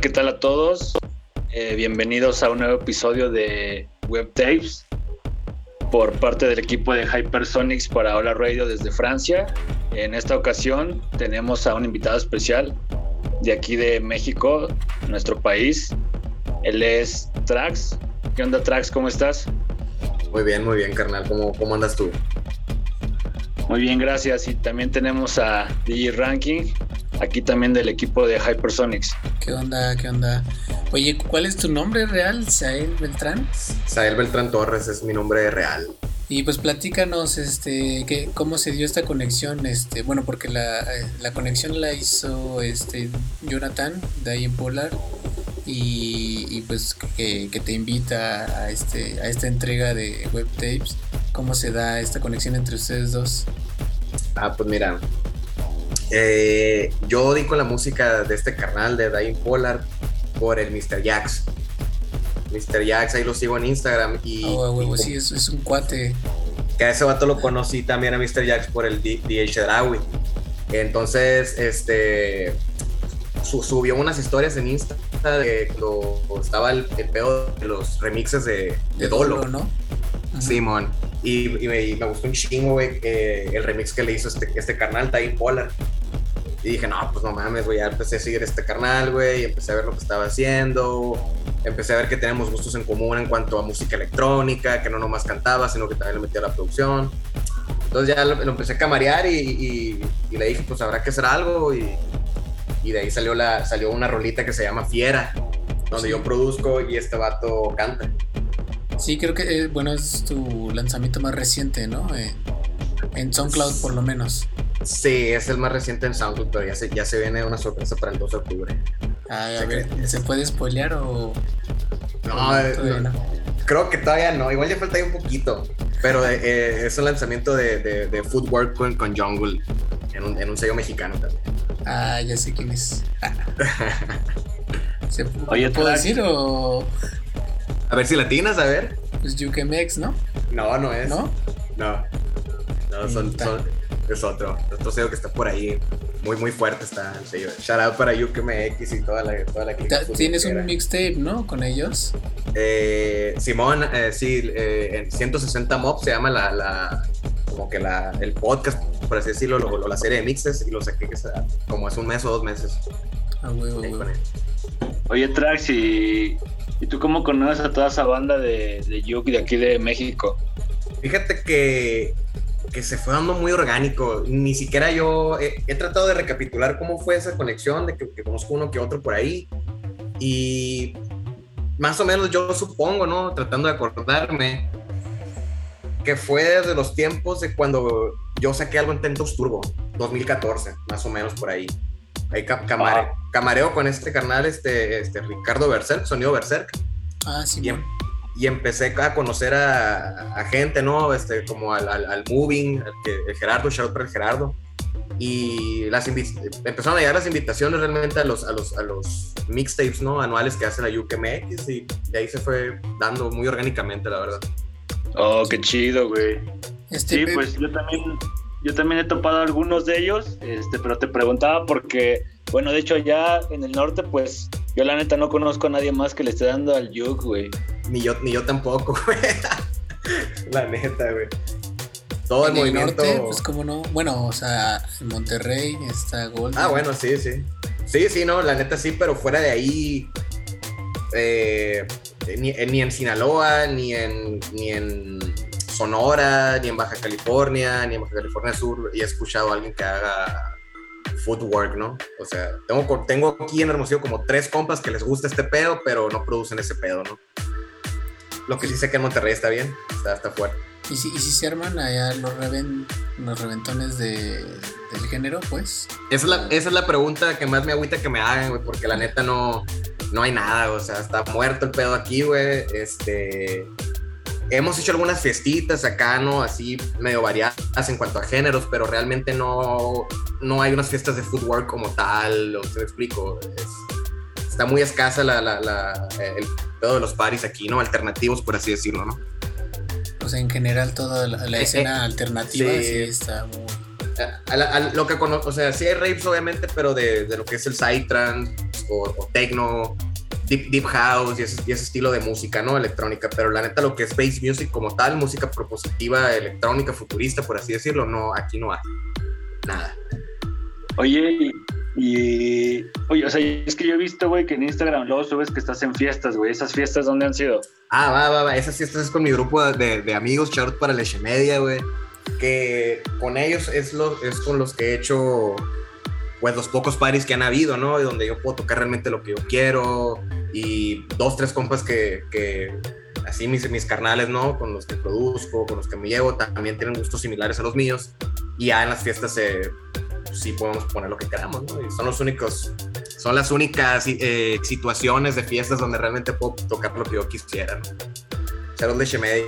Hola, ¿qué tal a todos? Eh, bienvenidos a un nuevo episodio de Web Tapes por parte del equipo de Hypersonics para Hola Radio desde Francia. En esta ocasión tenemos a un invitado especial de aquí de México, nuestro país. Él es Trax. ¿Qué onda, Trax? ¿Cómo estás? Muy bien, muy bien, carnal. ¿Cómo, cómo andas tú? Muy bien, gracias. Y también tenemos a DJ Ranking, aquí también del equipo de Hypersonics. ¿Qué onda? ¿Qué onda? Oye, ¿cuál es tu nombre real? ¿Sael Beltrán? Sael Beltrán Torres es mi nombre real. Y pues platícanos, este, que, cómo se dio esta conexión, este, bueno, porque la, la conexión la hizo este Jonathan de ahí en Polar y, y pues que, que, te invita a este a esta entrega de web tapes. ¿Cómo se da esta conexión entre ustedes dos? Ah, pues mira, eh, yo di con la música de este carnal de Dying Polar por el Mr. Jax. Mr. Jax, ahí lo sigo en Instagram y... Oh, huevo, sí, es, es, un cuate. Que a ese vato lo conocí también a Mr. Jax por el DH Drawi. Entonces, este... subió unas historias en Insta de cuando estaba el, el pedo de los remixes de, de, Dolo. Dolo, ¿no? Simón. Y, y, me, y, me, gustó un chingo, güey, eh, el remix que le hizo este, este carnal, Time Polar. Y dije, no, pues no mames, güey, ya empecé a seguir este carnal, güey, y empecé a ver lo que estaba haciendo. Empecé a ver que tenemos gustos en común en cuanto a música electrónica, que no nomás cantaba, sino que también le metía a la producción. Entonces ya lo, lo empecé a camarear y, y, y, le dije, pues habrá que hacer algo. Y, de ahí salió, la, salió una rolita que se llama Fiera, donde sí. yo produzco y este vato canta. Sí, creo que, eh, bueno, es tu lanzamiento más reciente, ¿no? Eh, en SoundCloud por lo menos. Sí, es el más reciente en SoundCloud, pero ya se, ya se viene una sorpresa para el 2 de octubre. Ay, a ver, ¿se puede spoilear o...? No, eh, no, no, creo que todavía no, igual ya falta ahí un poquito, pero eh, es un lanzamiento de, de, de Footwork con, con Jungle, en un, en un sello mexicano también. Ah, ya sé quién es. ¿Se Oye, ¿puedo decir o...? A ver si latinas, a ver. Pues Yukemex, ¿no? No, no es. ¿No? No. No, son, son, es otro. Otro sello que está por ahí. Muy, muy fuerte está el sello. Shout out para UKMX y toda la, toda la Tienes un mixtape, ¿no? Con ellos. Eh, Simón, eh, sí, eh, en 160 Mob se llama la, la como que la, el podcast, por así decirlo, lo, lo, la serie de mixes y lo saqué que sea, como hace un mes o dos meses. Ah, huevo, huevo. Oye, Trax, ¿y, ¿y tú cómo conoces a toda esa banda de, de Yuk de aquí de México? Fíjate que, que se fue dando muy orgánico. Ni siquiera yo he, he, tratado de recapitular cómo fue esa conexión, de que, que conozco uno que otro por ahí. Y más o menos yo supongo, ¿no? Tratando de acordarme, que fue desde los tiempos de cuando yo saqué algo en Tentos Turbo, 2014, más o menos por ahí. Ahí camare, ah. camareo con este carnal, este, este Ricardo Berserk, sonido Berserk. Ah, sí. Y, y empecé a conocer a, a, gente, ¿no? Este, como al, al, al Moving, al que, el Gerardo, shout para el Gerardo. Y las empezaron a llegar las invitaciones realmente a los, a los, a los mixtapes, ¿no? Anuales que hace la UKMX y de ahí se fue dando muy orgánicamente, la verdad. Oh, qué chido, güey. Este, sí, pues yo también, yo también he topado algunos de ellos, este, pero te preguntaba porque, bueno, de hecho allá en el norte, pues yo la neta no conozco a nadie más que le esté dando al Yuk, güey. Ni yo, ni yo tampoco, güey. la neta, güey. Todo el en movimiento. Norte, pues como no. Bueno, o sea, en Monterrey está Gold. Ah, bueno, sí, sí. Sí, sí, no, la neta sí, pero fuera de ahí. Eh, ni, ni, en Sinaloa, ni en, ni en Sonora, ni en Baja California, ni en Baja California Sur, y he escuchado a alguien que haga footwork, ¿no? O sea, tengo, tengo aquí en Hermosillo como tres compas que les gusta este pedo, pero no producen ese pedo, ¿no? Lo que sí sé que en Monterrey está bien, está, está fuerte. ¿Y si, ¿Y si, se arman allá los, reven, los reventones de, del género, pues? Esa es, la, esa es la pregunta que más me agüita que me hagan, güey, porque la neta no, no hay nada, o sea, está muerto el pedo aquí, güey. Este. Hemos hecho algunas fiestitas acá, ¿no? Así medio variadas en cuanto a géneros, pero realmente no, no hay unas fiestas de footwork como tal, o te explico. Es, está muy escasa la, la, la, el pedo de los paris aquí, ¿no? Alternativos, por así decirlo, ¿no? O sea, en general toda la, la escena eh, alternativa sí, sí está muy... A, a, a, lo que conozco, o sea, sí hay rapes obviamente, pero de, de, lo que es el psytrance, o, techno, deep, deep house y ese, estilo de música, ¿no? Electrónica, pero la neta lo que es bass music como tal, música propositiva, electrónica, futurista, por así decirlo, no, aquí no hay nada. Oye, y, oye, o sea, es que yo he visto, güey, que en Instagram luego subes que estás en fiestas, güey. ¿Esas fiestas dónde han sido? Ah, va, va, va. Esas fiestas es con mi grupo de, de amigos, Charot para Leche Media, güey. Que con ellos es, lo, es con los que he hecho, pues, los pocos paris que han habido, ¿no? Y donde yo puedo tocar realmente lo que yo quiero. Y dos, tres compas que, que así mis, mis carnales, ¿no? Con los que produzco, con los que me llevo, también tienen gustos similares a los míos. Y ya en las fiestas se sí podemos poner lo que queramos, ¿no? Y son los únicos, son las únicas eh, situaciones de fiestas donde realmente puedo tocar lo que yo quisiera, ¿no? Charos leche media.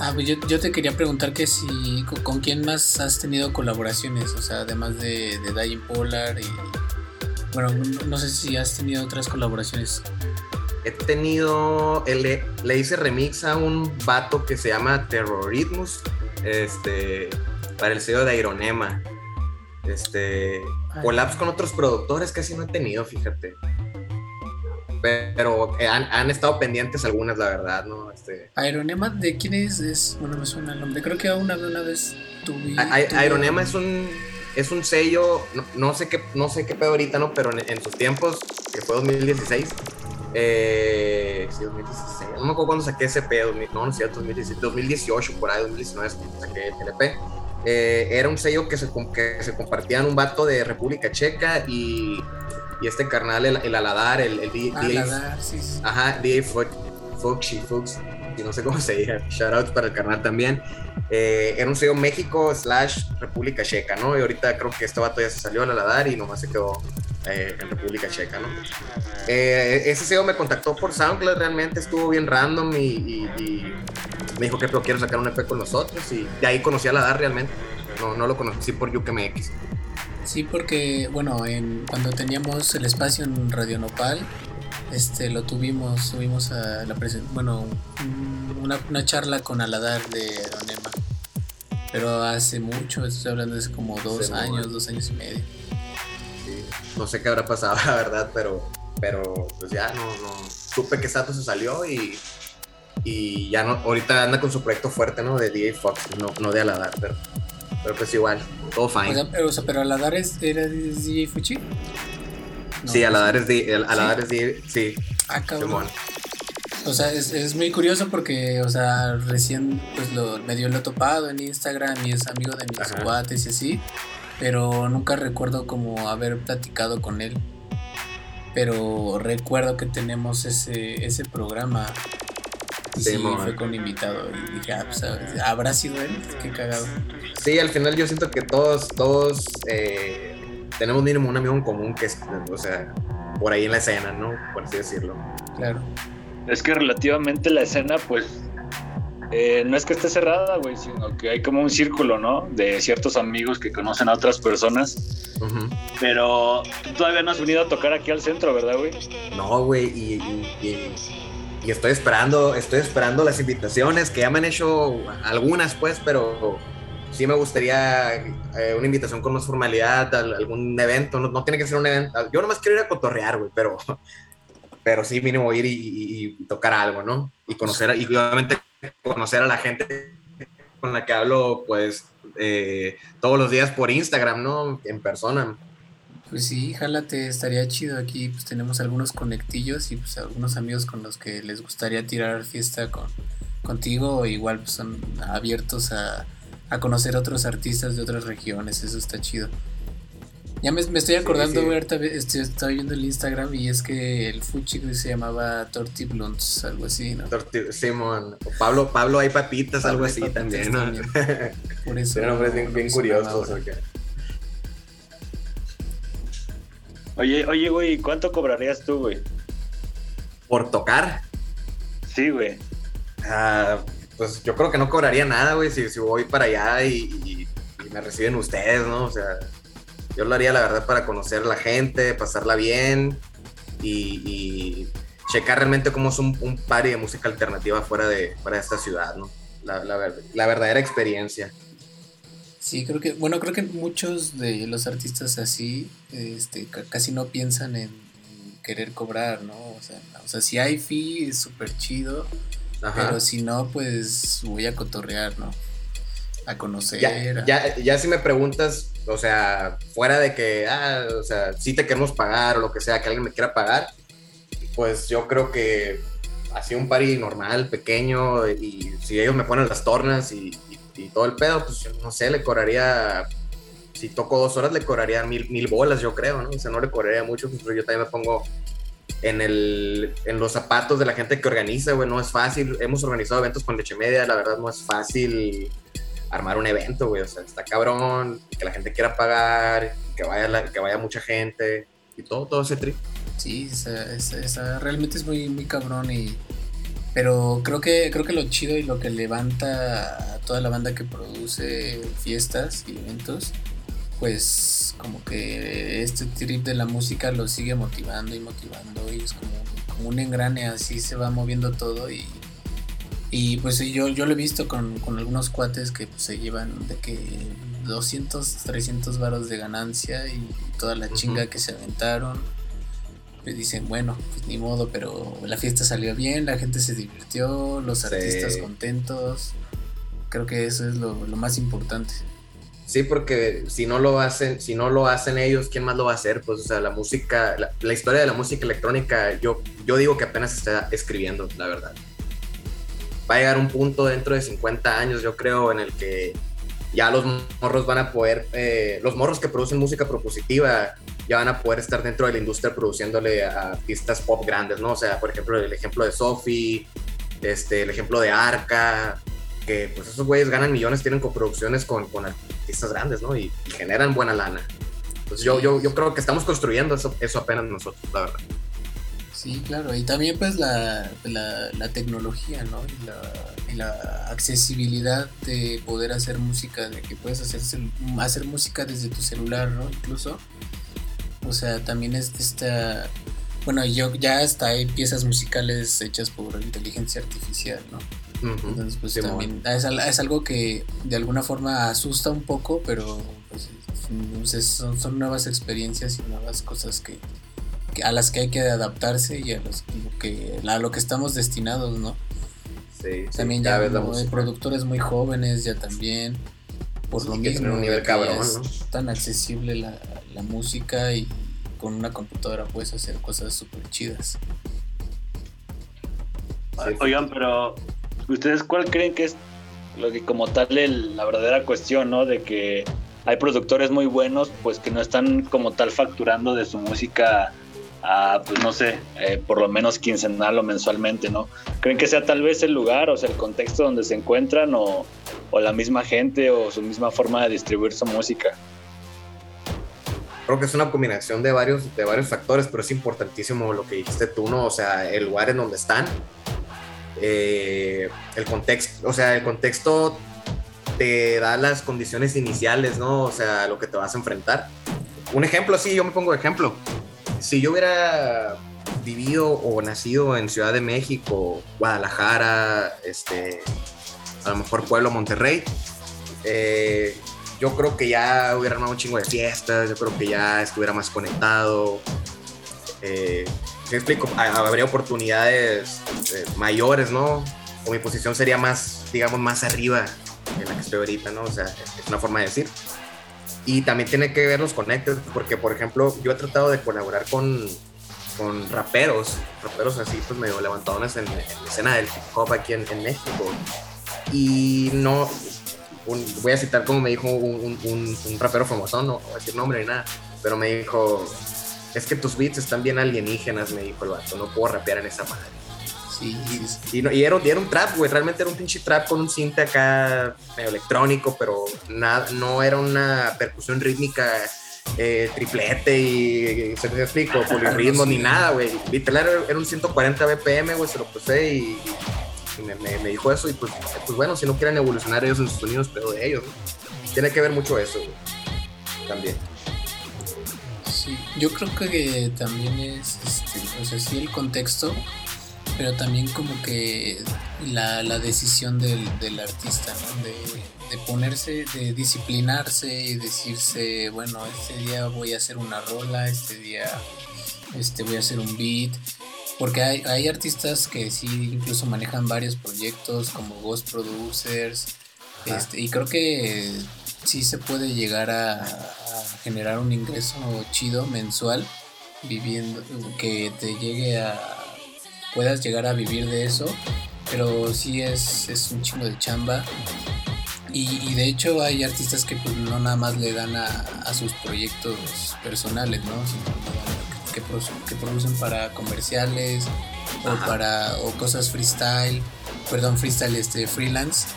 Ah, pues yo, yo, te quería preguntar que si con, quién más has tenido colaboraciones, o sea, además de, de Dying Polar y bueno, no, sé si has tenido otras colaboraciones. He tenido, le, le hice remix a un vato que se llama Terroritmus, este, para el sello de Ironema. Este, collabs con otros productores casi no he tenido, fíjate. Pero eh, han, estado pendientes algunas, la verdad, ¿no? Este... Aeronema, ¿de quién es? es? Bueno, me suena el nombre. Creo que una, una vez tuve. Aeronema es un es un sello, no, sé qué no sé qué pedo ahorita, ¿no? Pero en, sus tiempos, que fue 2016, eh, sí, 2016, no me acuerdo cuándo saqué ese pedo, no, no sé, 2018, 2018, por ahí, 2019 saqué el LP eh, era un sello que se, que se compartían un vato de República Checa y, y este carnal, el, el Aladar, el, el D, Aladar, sí, sí. Ajá, D. Fuxi, Fux, y no sé cómo se diga, shout para el carnal también. Eh, era un sello México slash República Checa, ¿no? Y ahorita creo que este vato ya se salió al Aladar y nomás se quedó eh, en República Checa, ¿no? ese sello me contactó por SoundCloud, realmente estuvo bien random y me dijo que pero quiero sacar un EP con nosotros y de ahí conocí a la DAR realmente. No, no lo conocí por UKMX. Sí, porque bueno, en, cuando teníamos el espacio en Radio Nopal, este lo tuvimos, tuvimos a la bueno, una, una, charla con Aladar de Onema. Pero hace mucho, estoy hablando de hace como dos años, dos años y medio. Sí, no sé qué habrá pasado, la verdad, pero, pero pues ya no, no. Supe que Sato se salió y y ya no, ahorita anda con su proyecto fuerte, ¿no? De DJ Fox, no, no de Aladar, pero, pero pues igual, todo fine. pero, pero Aladar es, era DJ Fuchi. sí, Aladar es de, Aladar es DJ, sí. Ah, cabrón. O sea, es, es, muy curioso porque, o sea, recién pues lo, medio lo he topado en Instagram y es amigo de mis cuates y así, pero nunca recuerdo como haber platicado con él. Pero recuerdo que tenemos ese, ese programa Sí, fue con invitado y dije, ah, pues, ¿habrá sido él? Qué cagado. Sí, al final yo siento que todos, todos eh, tenemos mínimo un amigo en común que es, o sea, por ahí en la escena, ¿no? Por así decirlo. Claro. Es que relativamente la escena, pues, eh, no es que esté cerrada, güey, sino que hay como un círculo, ¿no? De ciertos amigos que conocen a otras personas. Pero tú todavía no has venido a tocar aquí al centro, ¿verdad, güey? No, güey, y y estoy esperando, estoy esperando las invitaciones que ya me han hecho algunas pues, pero sí me gustaría eh, una invitación con más formalidad, algún evento, no, tiene que ser un evento, yo nomás quiero ir a cotorrear, güey, pero, pero sí mínimo ir y, tocar algo, ¿no? Y conocer, y obviamente conocer a la gente con la que hablo, pues, eh, todos los días por Instagram, ¿no? En persona. Pues sí, jálate, estaría chido aquí, pues tenemos algunos conectillos y pues algunos amigos con los que les gustaría tirar fiesta con, contigo, o igual pues son abiertos a, a conocer otros artistas de otras regiones, eso está chido. Ya me, estoy acordando, güey, estoy, estoy, viendo el Instagram y es que el Fuchi se llamaba Torti Blunts, algo así, ¿no? Torti, Simón. Pablo, Pablo hay papitas, algo así también, ¿no? Por eso. bien, bien curiosos. Oye, oye, güey, ¿cuánto cobrarías tú, güey? ¿Por tocar? Sí, güey. Ah, pues yo creo que no cobraría nada, güey, si, si, voy para allá y, me reciben ustedes, ¿no? O sea, yo lo haría, la verdad, para conocer a la gente, pasarla bien y, checar realmente cómo es un, un party de música alternativa fuera de, fuera de esta ciudad, ¿no? La, la, la verdadera experiencia. Sí, creo que, bueno, creo que muchos de los artistas así, este, casi no piensan en, querer cobrar, ¿no? O sea, o sea si hay fee es súper chido, pero si no, pues voy a cotorrear, ¿no? A conocer. Ya, ya, ya, si me preguntas, o sea, fuera de que, ah, o sea, si te queremos pagar o lo que sea, que alguien me quiera pagar, pues yo creo que así un party normal, pequeño, y si ellos me ponen las tornas y, todo el pedo, pues no sé, le cobraría, si toco dos horas, le cobraría mil, mil bolas, yo creo, ¿no? O sea, no le cobraría mucho, pues yo también me pongo en, el, en los zapatos de la gente que organiza, güey, no es fácil. Hemos organizado eventos con leche media, la verdad no es fácil armar un evento, güey, o sea, está cabrón, que la gente quiera pagar, que vaya, que vaya mucha gente y todo, todo ese trip. Sí, esa, realmente es muy, muy cabrón y... Pero creo que, creo que lo chido y lo que levanta a toda la banda que produce fiestas y eventos, pues como que este trip de la música lo sigue motivando y motivando y es como, como un engrane, así se va moviendo todo y, y pues yo, yo lo he visto con, algunos cuates que pues, se llevan de que 200, 300 varos de ganancia y toda la chinga que se aventaron pues dicen, bueno, pues ni modo, pero la fiesta salió bien, la gente se divirtió, los artistas contentos. Creo que eso es lo, más importante. Sí, porque si no lo hacen, si no lo hacen ellos, ¿quién más lo va a hacer? Pues, o sea, la música, la, historia de la música electrónica, yo, yo digo que apenas se está escribiendo, la verdad. Va a llegar un punto dentro de 50 años, yo creo, en el que ya los morros van a poder, eh, los morros que producen música propositiva ya van a poder estar dentro de la industria produciéndole a artistas pop grandes, ¿no? O sea, por ejemplo, el ejemplo de Sophie, este, el ejemplo de Arca, que pues esos güeyes ganan millones, tienen coproducciones con, con artistas grandes, ¿no? Y, generan buena lana. Entonces yo, yo, yo creo que estamos construyendo eso, eso apenas nosotros, la verdad. Sí, claro, y también pues la, la, tecnología, ¿no? Y la, y la, accesibilidad de poder hacer música, de que puedes hacer, hacer música desde tu celular, ¿no? Incluso. O sea, también es esta... Bueno, yo ya hasta hay piezas musicales hechas por inteligencia artificial, ¿no? Entonces, pues también es, es, algo que de alguna forma asusta un poco, pero pues, son, son nuevas experiencias y nuevas cosas que, a las que hay que adaptarse y a, los, que, a lo que estamos destinados, ¿no? Sí, también ya hay productores muy jóvenes ya también por lo mismo un nivel cabrón, tan accesible la, la, música y con una computadora puedes hacer cosas súper chidas. Oigan, pero ¿ustedes cuál creen que es lo que como tal la verdadera cuestión, ¿no? De que hay productores muy buenos, pues que no están como tal facturando de su música a, pues no sé, eh, por lo menos quincenal o mensualmente, ¿no? ¿Creen que sea tal vez el lugar, o sea, el contexto donde se encuentran, o, la misma gente, o su misma forma de distribuir su música? Creo que es una combinación de varios, de varios factores, pero es importantísimo lo que dijiste tú, ¿no? O sea, el lugar en donde están, eh, el contexto, o sea, el contexto te da las condiciones iniciales, ¿no? O sea, lo que te vas a enfrentar. Un ejemplo, sí, yo me pongo de ejemplo si yo hubiera vivido o nacido en Ciudad de México, Guadalajara, este, a lo mejor Pueblo, Monterrey, eh, yo creo que ya hubiera armado un chingo de fiestas, yo creo que ya estuviera más conectado. Eh, ¿Qué explico? Habría oportunidades eh, mayores, ¿no? O mi posición sería más, digamos, más arriba de la que estoy ahorita, ¿no? O sea, es una forma de decir. Y también tiene que ver los conectes, porque por ejemplo, yo he tratado de colaborar con, con raperos, raperos así, pues medio levantadones en, la escena del hip hop aquí en, México. Y no, voy a citar como me dijo un, un, rapero famoso, no voy a decir nombre ni nada, pero me dijo, es que tus beats están bien alienígenas, me dijo el vato, no puedo rapear en esa madre. Sí, y, y, era, un trap, güey. Realmente era un pinche trap con un cinte acá medio electrónico, pero nada, no era una percusión rítmica eh, triplete y, se te explico, polirritmo ni nada, güey. Literal era, un 140 BPM, güey, se lo puse y, me, dijo eso. Y pues, pues bueno, si no quieren evolucionar ellos en sus sonidos, pero de ellos, Tiene que ver mucho eso, güey. También. Sí, yo creo que también es, este, o sea, sí el contexto pero también como que la, decisión del, artista, ¿no? de, ponerse, de disciplinarse y decirse, bueno, este día voy a hacer una rola, este día este, voy a hacer un beat. Porque hay, hay artistas que sí incluso manejan varios proyectos como Ghost Producers. Este, y creo que sí se puede llegar a, generar un ingreso chido mensual viviendo que te llegue a puedas llegar a vivir de eso pero sí es, es un chingo de chamba. Y, de hecho hay artistas que pues no nada más le dan a, a sus proyectos personales no que, que, producen para comerciales o para o cosas freestyle perdón freestyle este freelance.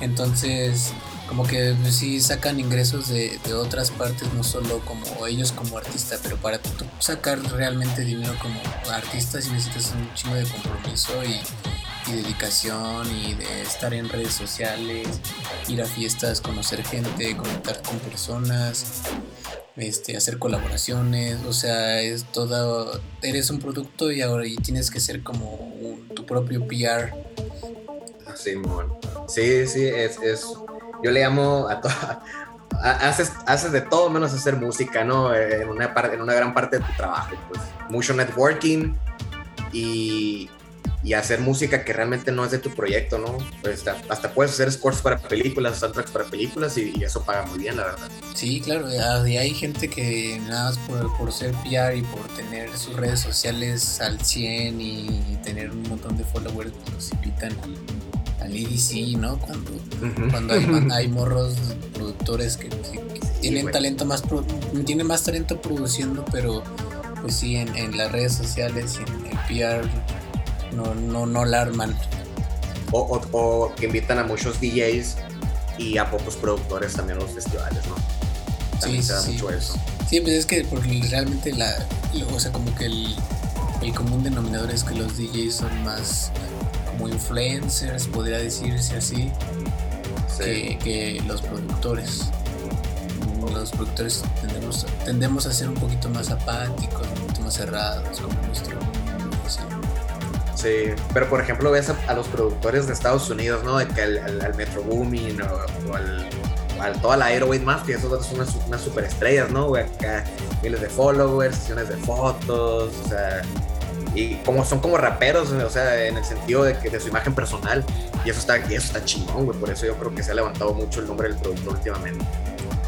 Entonces como que pues, sí sacan ingresos de, de, otras partes, no solo como ellos como artista, pero para sacar realmente dinero como artista sí necesitas un chingo de compromiso y, dedicación y de estar en redes sociales, ir a fiestas, conocer gente, conectar con personas, este, hacer colaboraciones, o sea, es todo, eres un producto y ahora y tienes que ser como tu propio PR. Sí, sí, sí, es yo le llamo a todo, haces, haces de todo menos hacer música, ¿no? En una, en una gran parte de tu trabajo, pues mucho networking y, y hacer música que realmente no es de tu proyecto, ¿no? Pues hasta, puedes hacer scores para películas, soundtracks para películas y, eso paga muy bien, la verdad. Sí, claro, hay gente que nada más por, por ser PR y por tener sus redes sociales al 100 y tener un montón de followers, pues los invitan EDC, ¿no? Cuando, cuando hay, morros productores que, tienen talento más tienen más talento produciendo, pero pues sí en, las redes sociales y en el PR no, no, no la arman. O, o, que invitan a muchos DJs y a pocos productores también a los festivales, ¿no? También sí, se da sí. mucho eso. Sí, pues es que porque realmente la, o sea, como que el, el común denominador es que los DJs son más como influencers, podría decirse así, que, los productores. Los productores tendemos, tendemos a ser un poquito más apáticos, un poquito más cerrados, como nuestro. Sí, pero por ejemplo ves a, los productores de Estados Unidos, ¿no? De que al, Metro Booming o, al, a toda la Airway más, que esos son unas, unas superestrellas, ¿no? Acá miles de followers, sesiones de fotos, o sea, y como son como raperos, o sea, en el sentido de que de su imagen personal. Y eso está, y eso está chingón, güey. Por eso yo creo que se ha levantado mucho el nombre del productor últimamente.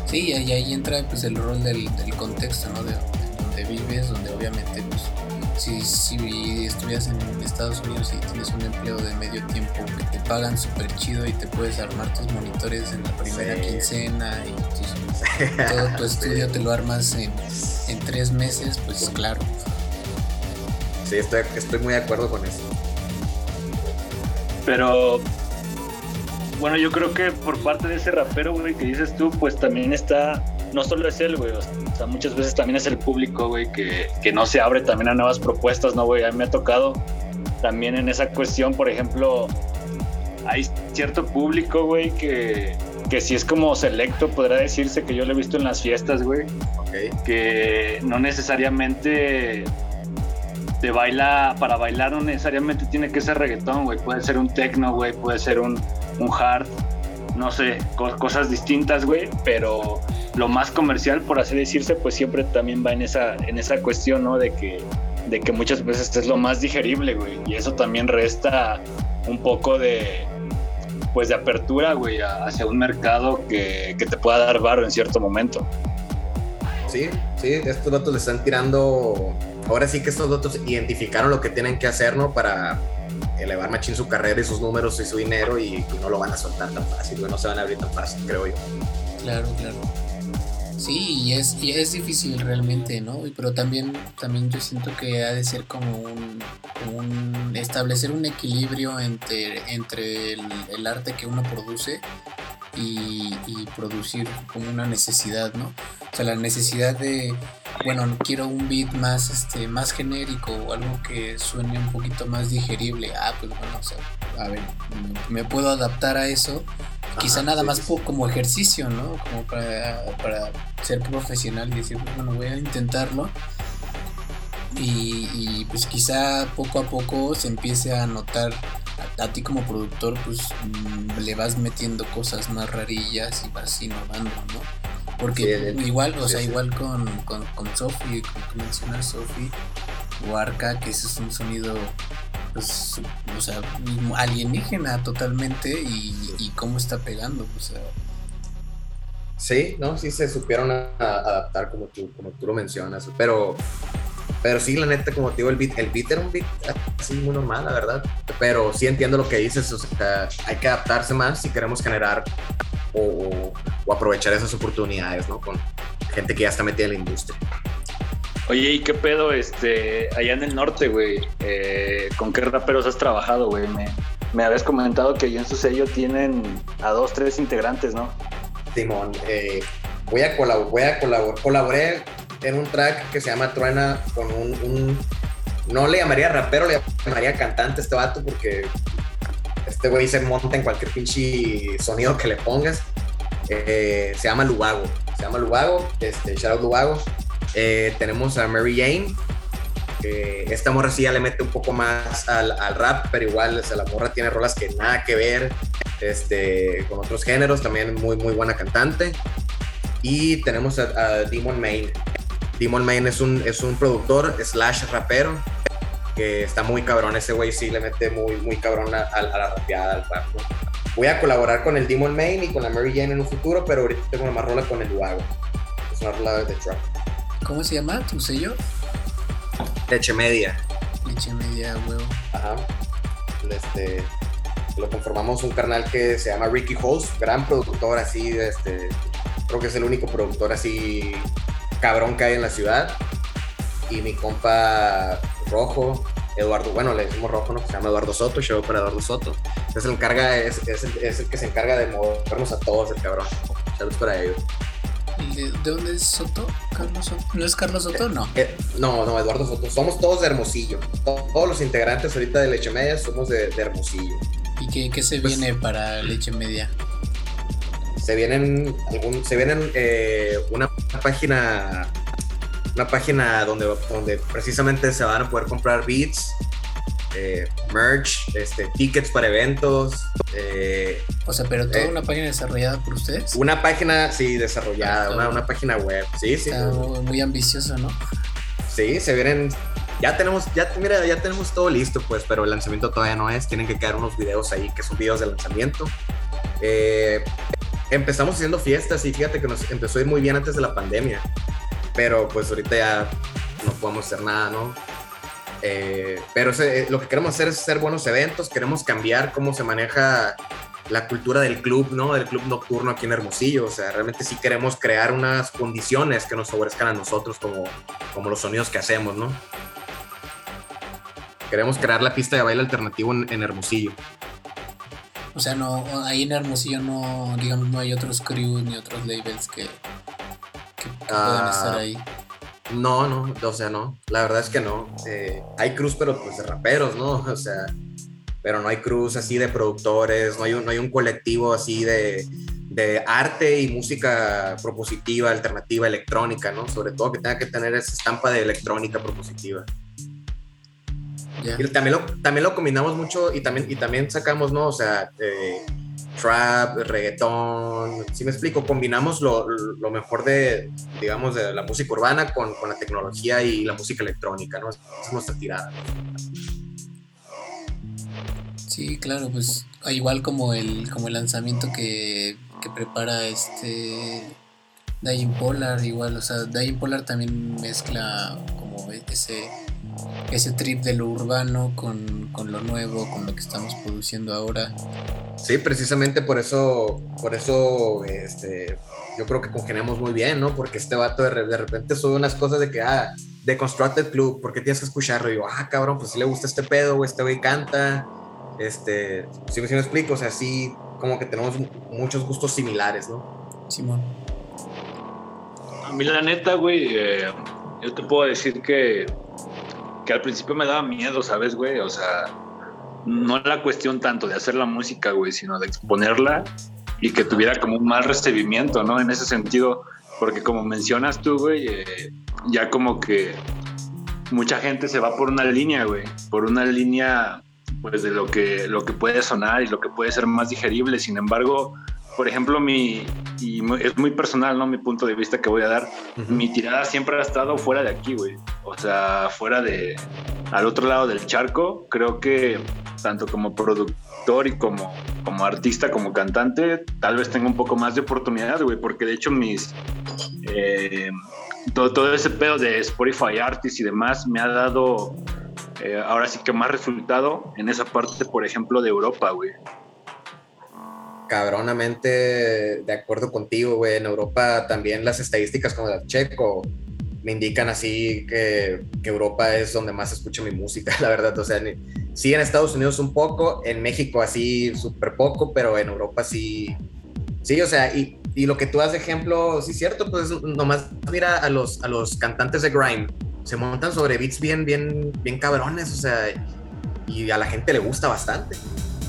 Sí, y ahí entra pues el rol del, contexto, ¿no? De, donde vives, donde obviamente pues si, si estuvieras en Estados Unidos y tienes un empleo de medio tiempo que te pagan súper chido y te puedes armar tus monitores en la primera quincena y todo tu estudio te lo armas en, en tres meses, pues claro, Sí, estoy, estoy muy de acuerdo con eso. Pero bueno, yo creo que por parte de ese rapero, güey, que dices tú, pues también está, no solo es él, güey, o sea, muchas veces también es el público, güey, que, que, no se abre también a nuevas propuestas, ¿no, güey? A mí me ha tocado también en esa cuestión, por ejemplo, hay cierto público, güey, que, que si es como selecto, podrá decirse que yo lo he visto en las fiestas, güey, que no necesariamente de baila, para bailar no necesariamente tiene que ser reggaetón, güey. Puede ser un techno, güey. Puede ser un, un hard. No sé, cosas distintas, güey. Pero lo más comercial, por así decirse, pues siempre también va en esa, en esa cuestión, ¿no? De que, de que muchas veces es lo más digerible, güey. Y eso también resta un poco de, pues de apertura, güey, hacia un mercado que, que te pueda dar barro en cierto momento. Sí, sí, estos datos le están tirando ahora sí que estos otros identificaron lo que tienen que hacer, ¿no? Para elevar machín su carrera y sus números y su dinero y, no lo van a soltar tan fácil, no se van a abrir tan fácil, creo yo. Claro, claro. Sí, y es, y es difícil realmente, ¿no? Pero también, también yo siento que ha de ser como un, establecer un equilibrio entre, entre el, arte que uno produce y, y, producir como una necesidad, ¿no? O sea, la necesidad de, bueno, quiero un beat más, este, más genérico o algo que suene un poquito más digerible. Ah, pues bueno, o sea, a ver, me puedo adaptar a eso. Quizá nada más como ejercicio, ¿no? Como para, para, ser profesional y decir, bueno, voy a intentarlo. Y, y, pues quizá poco a poco se empiece a notar a, ti como productor, pues mm, le vas metiendo cosas más rarillas y vas innovando, ¿no? Porque igual, o sea, igual con, con, con Sophie, como tú mencionas, Sophie, o Arca, que ese es un sonido, pues, o sea, alienígena totalmente y, y cómo está pegando, o sea. Sí, no, sí se supieron adaptar como tú, como tú lo mencionas, pero, pero sí, la neta, como te digo, el beat, el beat era un beat así muy normal, la verdad, pero sí entiendo lo que dices, o sea, hay que adaptarse más si queremos generar o, aprovechar esas oportunidades, ¿no? Con gente que ya está metida en la industria. Oye, ¿y qué pedo este, allá en el norte, güey? Eh, ¿Con qué raperos has trabajado, güey? Me, me habías comentado que allá en su sello tienen a dos, tres integrantes, ¿no? Simón, eh, voy a, voy a colaborar, colaboré en un track que se llama Truena con un, no le llamaría rapero, le llamaría cantante este vato porque este güey se monta en cualquier pinche sonido que le pongas. Eh, se llama Lubago, se llama Lubago, este, shout out Lubago. Eh, tenemos a Mary Jane, esta morra sí ya le mete un poco más al, rap, pero igual o la morra tiene rolas que nada que ver este, con otros géneros, también muy, muy buena cantante. Y tenemos a, Demon Main. Demon Main es un, es un productor slash rapero que está muy cabrón. Ese güey sí le mete muy, muy cabrón a, la rapeada, al rap. Voy a colaborar con el Demon Main y con la Mary Jane en un futuro, pero ahorita tengo una más rola con el Luago. Es una rola de trap. ¿Cómo se llama tu sello? Leche Media. Leche Media, huevo. Ajá. Este, lo conformamos un carnal que se llama Ricky Host, gran productor así, este, creo que es el único productor así cabrón que hay en la ciudad. Y mi compa Rojo, Eduardo, bueno, le decimos Rojo, ¿no? Se llama Eduardo Soto, show para Eduardo Soto. Entonces el, encarga, es, es, el, que se encarga de movernos a todos, el cabrón. Saludos para ellos. ¿De, dónde es Soto? ¿Carlos Soto? ¿No es Carlos Soto? No. Eh, no, no, Eduardo Soto. Somos todos de Hermosillo. Todos los integrantes ahorita de Leche Media somos de Hermosillo. ¿Y qué, se pues, viene para leche media? Se vienen, se vienen eh, una página una página donde, donde precisamente se van a poder comprar beats, eh, merch, este, tickets para eventos. Eh, o sea, pero toda una página desarrollada por ustedes. Una página, sí, desarrollada, una, una, página web. Sí, sí. muy, muy ambicioso, ¿no? Sí, se vienen ya tenemos, ya, mira, ya tenemos todo listo, pues, pero el lanzamiento todavía no es. Tienen que quedar unos videos ahí que son videos de lanzamiento. Empezamos haciendo fiestas y fíjate que nos empezó a ir muy bien antes de la pandemia, pero pues ahorita ya no podemos hacer nada, ¿no? Eh, pero eh, lo que queremos hacer es hacer buenos eventos, queremos cambiar cómo se maneja la cultura del club, ¿no? Del club nocturno aquí en Hermosillo. O sea, realmente sí queremos crear unas condiciones que nos favorezcan a nosotros como, como los sonidos que hacemos, ¿no? Queremos crear la pista de baile alternativo en, Hermosillo. O sea, no, ahí en Hermosillo no, digamos, no hay otros crews ni otros labels que, puedan ah, estar ahí. No, no, o sea, no. La verdad es que no. Eh, hay crews, pero pues de raperos, ¿no? O sea, pero no hay crews así de productores, no hay un, no hay un colectivo así de, de arte y música propositiva, alternativa, electrónica, ¿no? Sobre todo que tenga que tener esa estampa de electrónica propositiva. Y también lo, también lo combinamos mucho y también, y también sacamos, ¿no? O sea, eh, trap, reggaetón, si me explico, combinamos lo, mejor de, digamos, de la música urbana con, la tecnología y la música electrónica, ¿no? es nuestra tirada. Sí, claro, pues igual como el, como el lanzamiento que, que prepara este Dying Polar, igual, o sea, Dying Polar también mezcla como ese ese trip de lo urbano con, lo nuevo, con lo que estamos produciendo ahora. Sí, precisamente por eso, por eso, este, yo creo que congeniamos muy bien, ¿no? Porque este vato de, repente sube unas cosas de que, ah, de Constructed Club, porque tienes que escucharlo? Y digo, ah, cabrón, pues si le gusta este pedo, este güey canta, este, si me, explico, o sea, sí, como que tenemos muchos gustos similares, ¿no? Simón. A mí la neta, güey, eh, yo te puedo decir que que al principio me daba miedo, ¿sabes, güey? O sea, no la cuestión tanto de hacer la música, güey, sino de exponerla y que tuviera como un mal recibimiento, ¿no? En ese sentido, porque como mencionas tú, güey, eh, ya como que mucha gente se va por una línea, güey, por una línea, pues, de lo que, lo que puede sonar y lo que puede ser más digerible. Sin embargo, por ejemplo, mi, y es muy personal, ¿no? Mi punto de vista que voy a dar. Mi tirada siempre ha estado fuera de aquí, güey. O sea, fuera de, al otro lado del charco. Creo que tanto como productor y como, como artista, como cantante, tal vez tenga un poco más de oportunidad, güey, porque de hecho mis... Eh, todo, todo, ese pedo de Spotify Artists y demás me ha dado eh, ahora sí que más resultado en esa parte, por ejemplo, de Europa, güey cabronamente de acuerdo contigo, güey. En Europa también las estadísticas como la Checo me indican así que, que, Europa es donde más escucho mi música, la verdad. O sea, sí en Estados Unidos un poco, en México así súper poco, pero en Europa sí. Sí, o sea, y, y, lo que tú das de ejemplo, sí es cierto, pues nomás mira a los, a los cantantes de grime, se montan sobre beats bien, bien, bien cabrones, o sea, y a la gente le gusta bastante.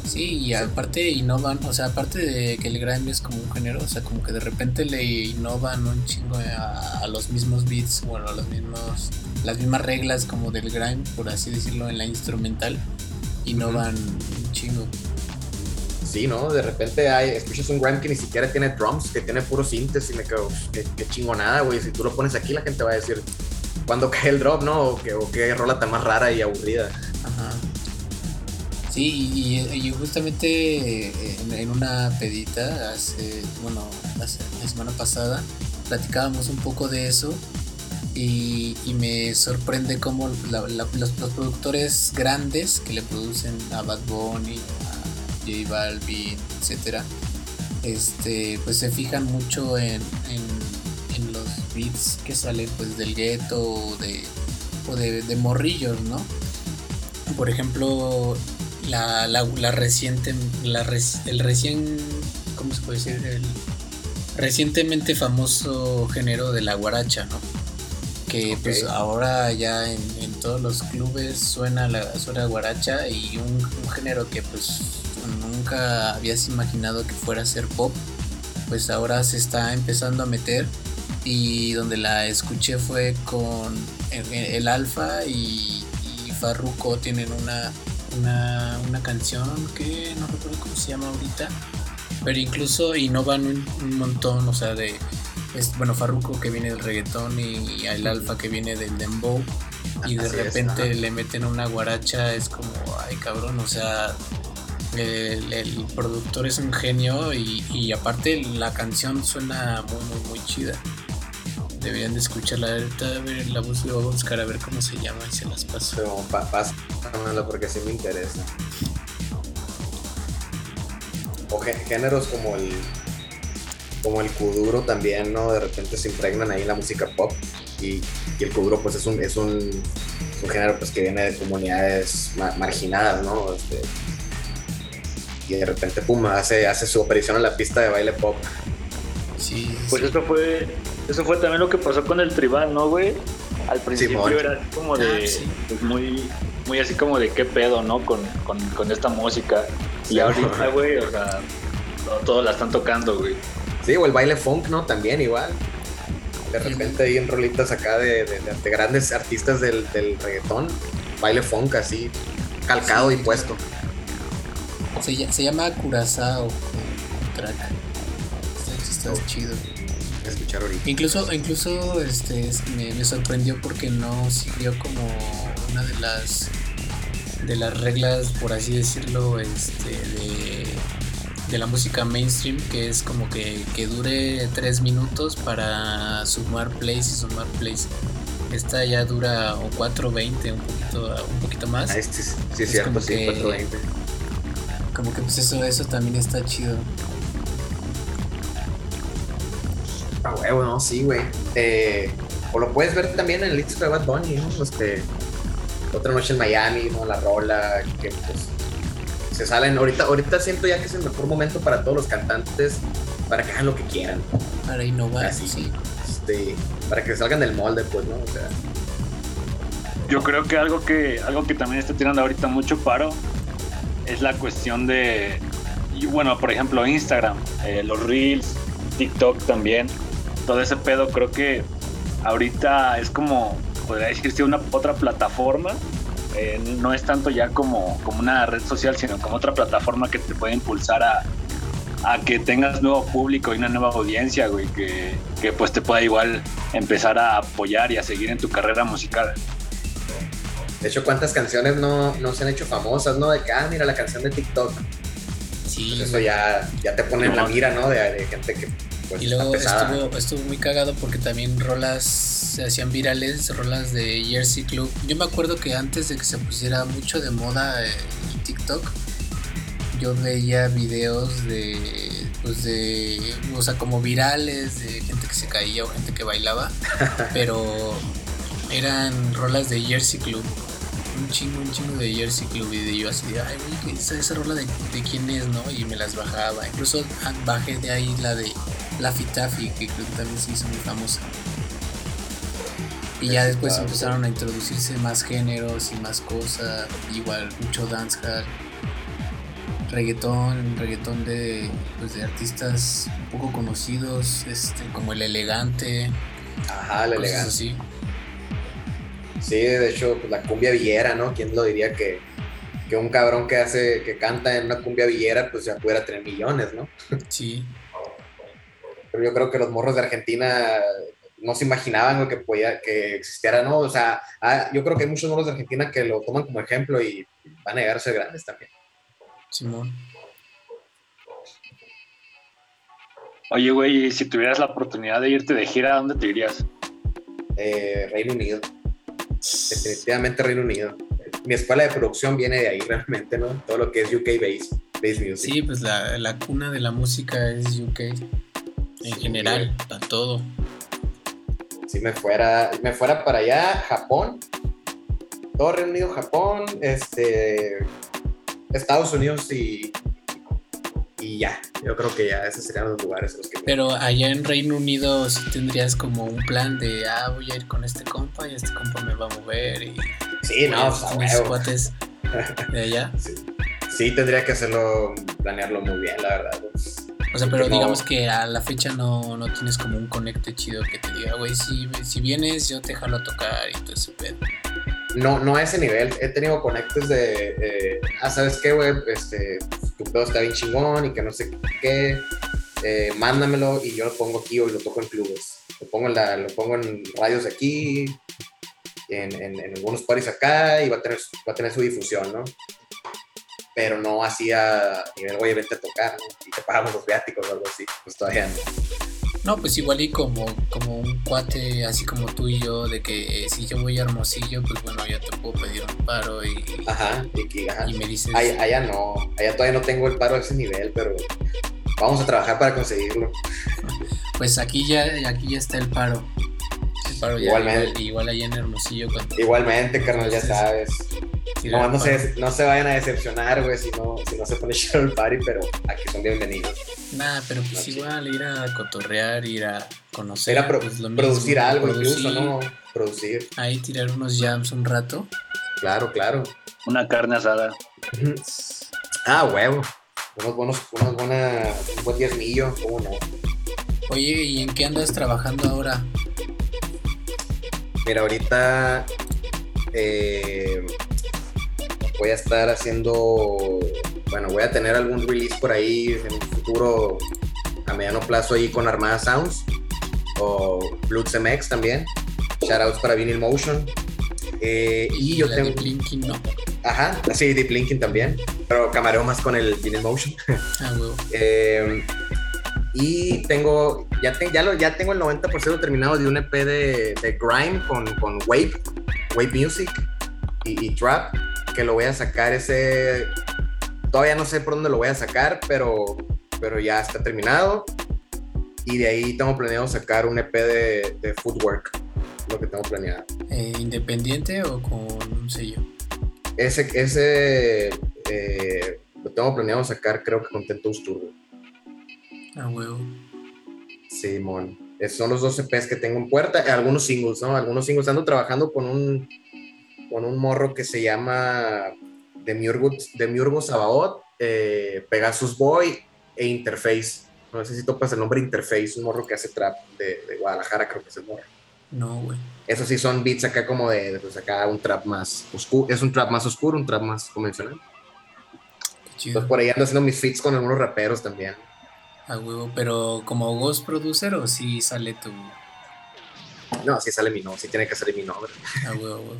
Sí, y aparte innovan, o sea, aparte de que el grime es como un género, o sea, como que de repente le innovan un chingo a, los mismos beats, bueno, a los mismos, las mismas reglas como del grime, por así decirlo, en la instrumental, innovan un chingo. Sí, ¿no? De repente hay, escuchas un grime que ni siquiera tiene drums, que tiene puro síntesis y me quedo, qué, qué chingonada, güey. Si tú lo pones aquí, la gente va a decir, ¿cuándo cae el drop, no? O, que, o qué rola tan más rara y aburrida. Ajá. Sí, y, justamente en, una pedita, hace, bueno, la semana pasada, platicábamos un poco de eso y, me sorprende cómo los, productores grandes que le producen a Bad Bunny, a J Balvin, etcétera, este, pues se fijan mucho en, en, los beats que salen pues del gueto o de, o de morrillos, ¿no? Por ejemplo, la, la, reciente, la el recién, ¿cómo se puede decir? El recientemente famoso género de la guaracha, ¿no? Que pues ahora ya en, todos los clubes suena la suena guaracha y un, género que pues nunca habías imaginado que fuera a ser pop, pues ahora se está empezando a meter y donde la escuché fue con el, Alfa y, y Farruko tienen una una, una canción que no recuerdo cómo se llama ahorita, pero incluso innovan un, un montón, o sea, de, es, bueno, Farruko que viene del reggaetón y, el Alfa que viene del dembow y de repente le meten una guaracha, es como, ay cabrón, o sea, el, el productor es un genio y, y, aparte la canción suena muy, muy, muy chida. Deberían de escucharla. Ahorita a ver, la voy a buscar a ver cómo se llama y se las paso. Pero porque sí me interesa. O géneros como el como el kuduro también, ¿no? De repente se impregnan ahí en la música pop y, el kuduro pues es un, es un, un, género pues que viene de comunidades marginadas, ¿no? Este, y de repente pum, hace, hace su aparición en la pista de baile pop. Sí, pues esto fue eso fue también lo que pasó con el tribal, ¿no, güey? Al principio era como de. Ah, pues muy, muy así como de qué pedo, ¿no? Con, esta música. Y ahorita, güey, o sea, todos la están tocando, güey. Sí, o el baile funk, ¿no? También igual. De repente hay en rolitas acá de, grandes artistas del, reggaetón. Baile funk así, calcado y puesto. Se, se llama Curazao, track. Está, chido escuchar ahorita. Incluso, incluso este, me, sorprendió porque no siguió como una de las de las reglas, por así decirlo, este, de, la música mainstream, que es como que, dure tres minutos para sumar plays y sumar plays. Esta ya dura o 4.20, un poquito, un poquito más. Ah, este, sí, es cierto, sí, 4.20. Como que pues eso, eso también está chido. A huevo, no, sí, güey. Eh, o lo puedes ver también en el disco de Bad Bunny, ¿no? Este, otra noche en Miami, ¿no? La rola, que pues se salen. Ahorita, ahorita siento ya que es el mejor momento para todos los cantantes para que hagan lo que quieran. Para innovar, Así, sí. Este, para que salgan del molde, pues, ¿no? O sea. Yo creo que algo que, algo que también está tirando ahorita mucho paro es la cuestión de, bueno, por ejemplo, Instagram, eh, los reels, TikTok también todo ese pedo, creo que ahorita es como, podría decirse, una otra plataforma. Eh, no es tanto ya como, como una red social, sino como otra plataforma que te puede impulsar a, a que tengas nuevo público y una nueva audiencia, güey, que, que pues te pueda igual empezar a apoyar y a seguir en tu carrera musical. De hecho, ¿cuántas canciones no, no se han hecho famosas, no? De que, ah, mira la canción de TikTok. Sí. Pues eso ya, ya te pone en la mira, ¿no? De, de gente que pues, y luego estuvo, estuvo muy cagado porque también rolas se hacían virales, rolas de Jersey Club. Yo me acuerdo que antes de que se pusiera mucho de moda el TikTok, yo veía videos de, pues de, o sea, como virales de gente que se caía o gente que bailaba, pero eran rolas de Jersey Club. Un chingo, un chingo de Jersey Club y de yo así de, ay, güey, ¿qué- esa, esa rola de, de quién es, no? Y me las bajaba. Incluso ah, bajé de ahí la de Laffy Taffy, que creo que también se hizo muy famosa. Y ya después claro. empezaron a introducirse más géneros y más cosas, igual mucho dancehall, reggaetón, reggaetón de, pues de artistas poco conocidos, este, como el elegante, Ajá, la cosas elegancia. así. Sí, de hecho, pues, la cumbia villera, ¿no? ¿Quién lo diría que, que un cabrón que hace, que canta en una cumbia villera, pues ya pudiera tener millones, ¿no? Sí, Pero yo creo que los morros de Argentina no se imaginaban que podía, que existiera, ¿no? O sea, ah, yo creo que hay muchos morros de Argentina que lo toman como ejemplo y van a llegar a ser grandes también. Simón. Oye, güey, y si tuvieras la oportunidad de irte de gira, ¿a dónde te irías? Eh, Reino Unido. Definitivamente Reino Unido. Mi escuela de producción viene de ahí realmente, ¿no? Todo lo que es UK Base, base Music. Sí, pues la, la cuna de la música es UK. En Sí, general, para todo. si me fuera, me fuera para allá, Japón, todo Reino Unido, Japón, este, Estados Unidos y, y ya. Yo creo que ya esos serían los lugares en los que me- Pero allá en Reino Unido sí tendrías como un plan de, ah, voy a ir con este compa y este compa me va a mover y Sí, no, pues, pues, a mis cuates de allá. Sí. Sí, tendría que hacerlo, planearlo muy bien, la verdad. pues. O sea, pero No. digamos que a la fecha no, no tienes como un conecte chido que te diga, güey, si, si vienes yo te jalo a tocar y todo ese pedo. No, no a ese nivel. He tenido conectes de, eh, ah, ¿sabes qué, güey? Este, tu pedo está bien chingón y que no sé qué. eh, mándamelo y yo lo pongo aquí o lo toco en clubes. Lo pongo en, la, lo pongo en radios aquí, en, algunos paris acá y va a, tener, su difusión, ¿no? Pero no así a nivel, oye, vente a tocar. Y te pagamos los viáticos o algo así. Pues todavía no. No, pues igual y como, como un cuate así como tú y yo, de que eh, si yo voy a Hermosillo, pues bueno, ya te puedo pedir un paro y, Ajá, y, que- ajá. y me dices... Allá, allá no, allá todavía no tengo el paro a ese nivel, pero vamos a trabajar para conseguirlo. Pues aquí ya, aquí ya está el paro. El paro ya Igualmente. igual, igual allá en Hermosillo cuando Igualmente, carnal, ya sabes. No, se, no se vayan a decepcionar, güey, si no, si no se pone el party, pero aquí son bienvenidos. Nah, pero pues No, sí. igual ir a cotorrear, ir a conocer. Era pro- pues, lo mismo, producir algo producir, incluso, ¿no? Producir, Ahí tirar unos jams un rato. claro, claro. Una carne asada. Ah, huevo. Unos buenos, unos buena, un buen diezmillo, ¿cómo no? Oye, ¿y en qué andas trabajando ahora? Mira, ahorita eh, voy a estar haciendo, bueno, voy a tener algún release por ahí en un futuro a mediano plazo ahí con Armada Sounds o Bloods MX también. Shoutouts para Vinyl Motion. Eh, y yo tengo, de Blinking, no. ajá, sí, Deep Linking también, pero camareo más con el Vinyl Motion. Ah, huevo. Eh, y tengo, ya, te- ya, lo, ya tengo el 90% terminado de un EP de, de Grime con, con Wave, Wave Music y, y Trap, que lo voy a sacar ese, todavía no sé por dónde lo voy a sacar, pero, pero ya está terminado. Y de ahí tengo planeado sacar un EP de, de Footwork, lo que tengo planeado. Eh, ¿Independiente o con un sello? Ese, ese eh, lo tengo planeado sacar creo que con Tentos Turbo. Ah, huevo. Simón. Esos son los dos EPs que tengo en puerta. Eh, Algunos singles, ¿no? Algunos singles. Ando trabajando con un, con un morro que se llama Demiurgo, Demiurgo Sabaot, eh, Pegasus Boy e Interface. No sé si topas el nombre Interface, un morro que hace trap de, de Guadalajara, creo que es el morro. No, güey. Esos sí son beats acá como de, de, pues acá un trap más oscuro. Es un trap más oscuro, un trap más convencional. Qué chido. Entonces por ahí ando haciendo mis feats con algunos raperos también. A huevo, pero como Ghost Producer o si sale tu. No, si sale mi nombre, si tiene que salir mi nombre. A huevo, a huevo.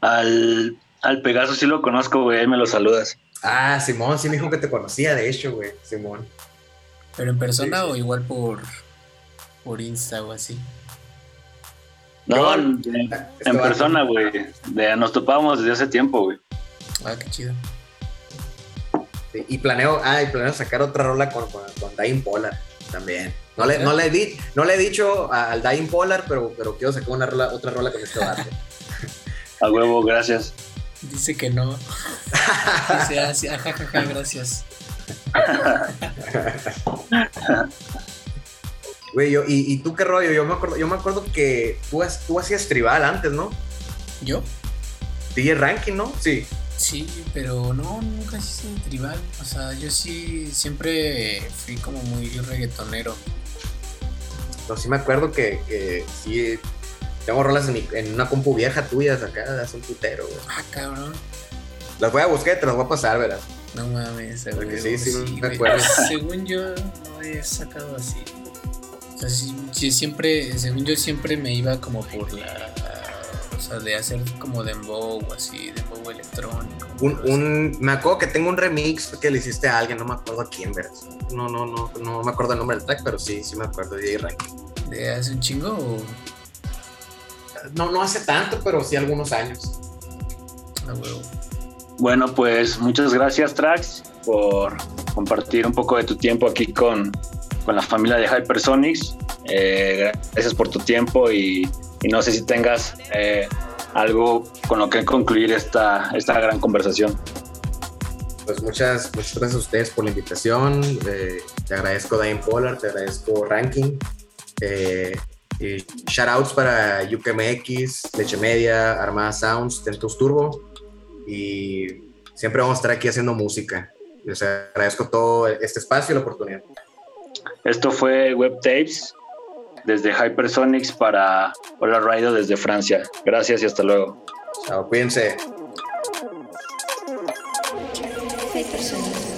Al, al Pegaso sí lo conozco, güey, ahí me lo saludas. Ah, Simón, sí me dijo que te conocía, de hecho, güey, Simón. ¿Pero en persona Sí, sí. o igual por, por Insta o así? No, en, Este en persona, güey. Nos topábamos desde hace tiempo, güey. Ah, qué chido. Sí, Y planeo, ah, y planeo sacar otra rola con, con, con Dying Polar también. No le, no le, di, no le he dicho al Dying Polar, pero, pero quiero sacar una rola, otra rola con este vato. A huevo, gracias. Dice que no. Dice, ah, sí, ajá, ajá, gracias. Güey, yo, y, y tú qué rollo, yo me acuerdo, yo me acuerdo que tú, tú hacías tribal antes, ¿no? ¿Yo? DJ Ranking, ¿no? Sí. Sí, pero no, nunca hice tribal. O sea, yo sí siempre fui como muy reggaetonero. No, sí me acuerdo que, que sí. Tengo rolas en, mi- en una compu vieja tuya acá, hace un putero, güey. Ah, cabrón. Las voy a buscar y te las voy a pasar, ¿verdad? No mames, Porque sí, sí, me acuerdo. Según yo, no he sacado así. O sea, sí, sí, siempre, según yo, siempre me iba como por la. O sea, de hacer como dembow o así, dembow electrónico. Un, un, me acuerdo que tengo un remix que le hiciste a alguien, no me acuerdo a quién, ¿verdad? No, no, no, no me acuerdo el nombre del track, pero sí, sí me acuerdo de DJ Ranking. así. ¿De hace un chingo o.? No, no hace tanto, pero sí algunos años. Bueno, pues muchas gracias, Trax, por compartir un poco de tu tiempo aquí con, con la familia de Hypersonics. Eh, gracias por tu tiempo y, y no sé si tengas eh, algo con lo que concluir esta, esta gran conversación. Pues muchas, muchas gracias a ustedes por la invitación. eh, te agradezco Diane Pollard, te agradezco Ranking. Eh, y shoutouts para UKMX, Leche Media, Armada Sounds, Tentos Turbo. Y siempre vamos a estar aquí haciendo música. Les agradezco todo este espacio y la oportunidad. Esto fue Web Tapes desde Hypersonics para Hola Radio desde Francia. Gracias y hasta luego. Chao, cuídense. Hay personas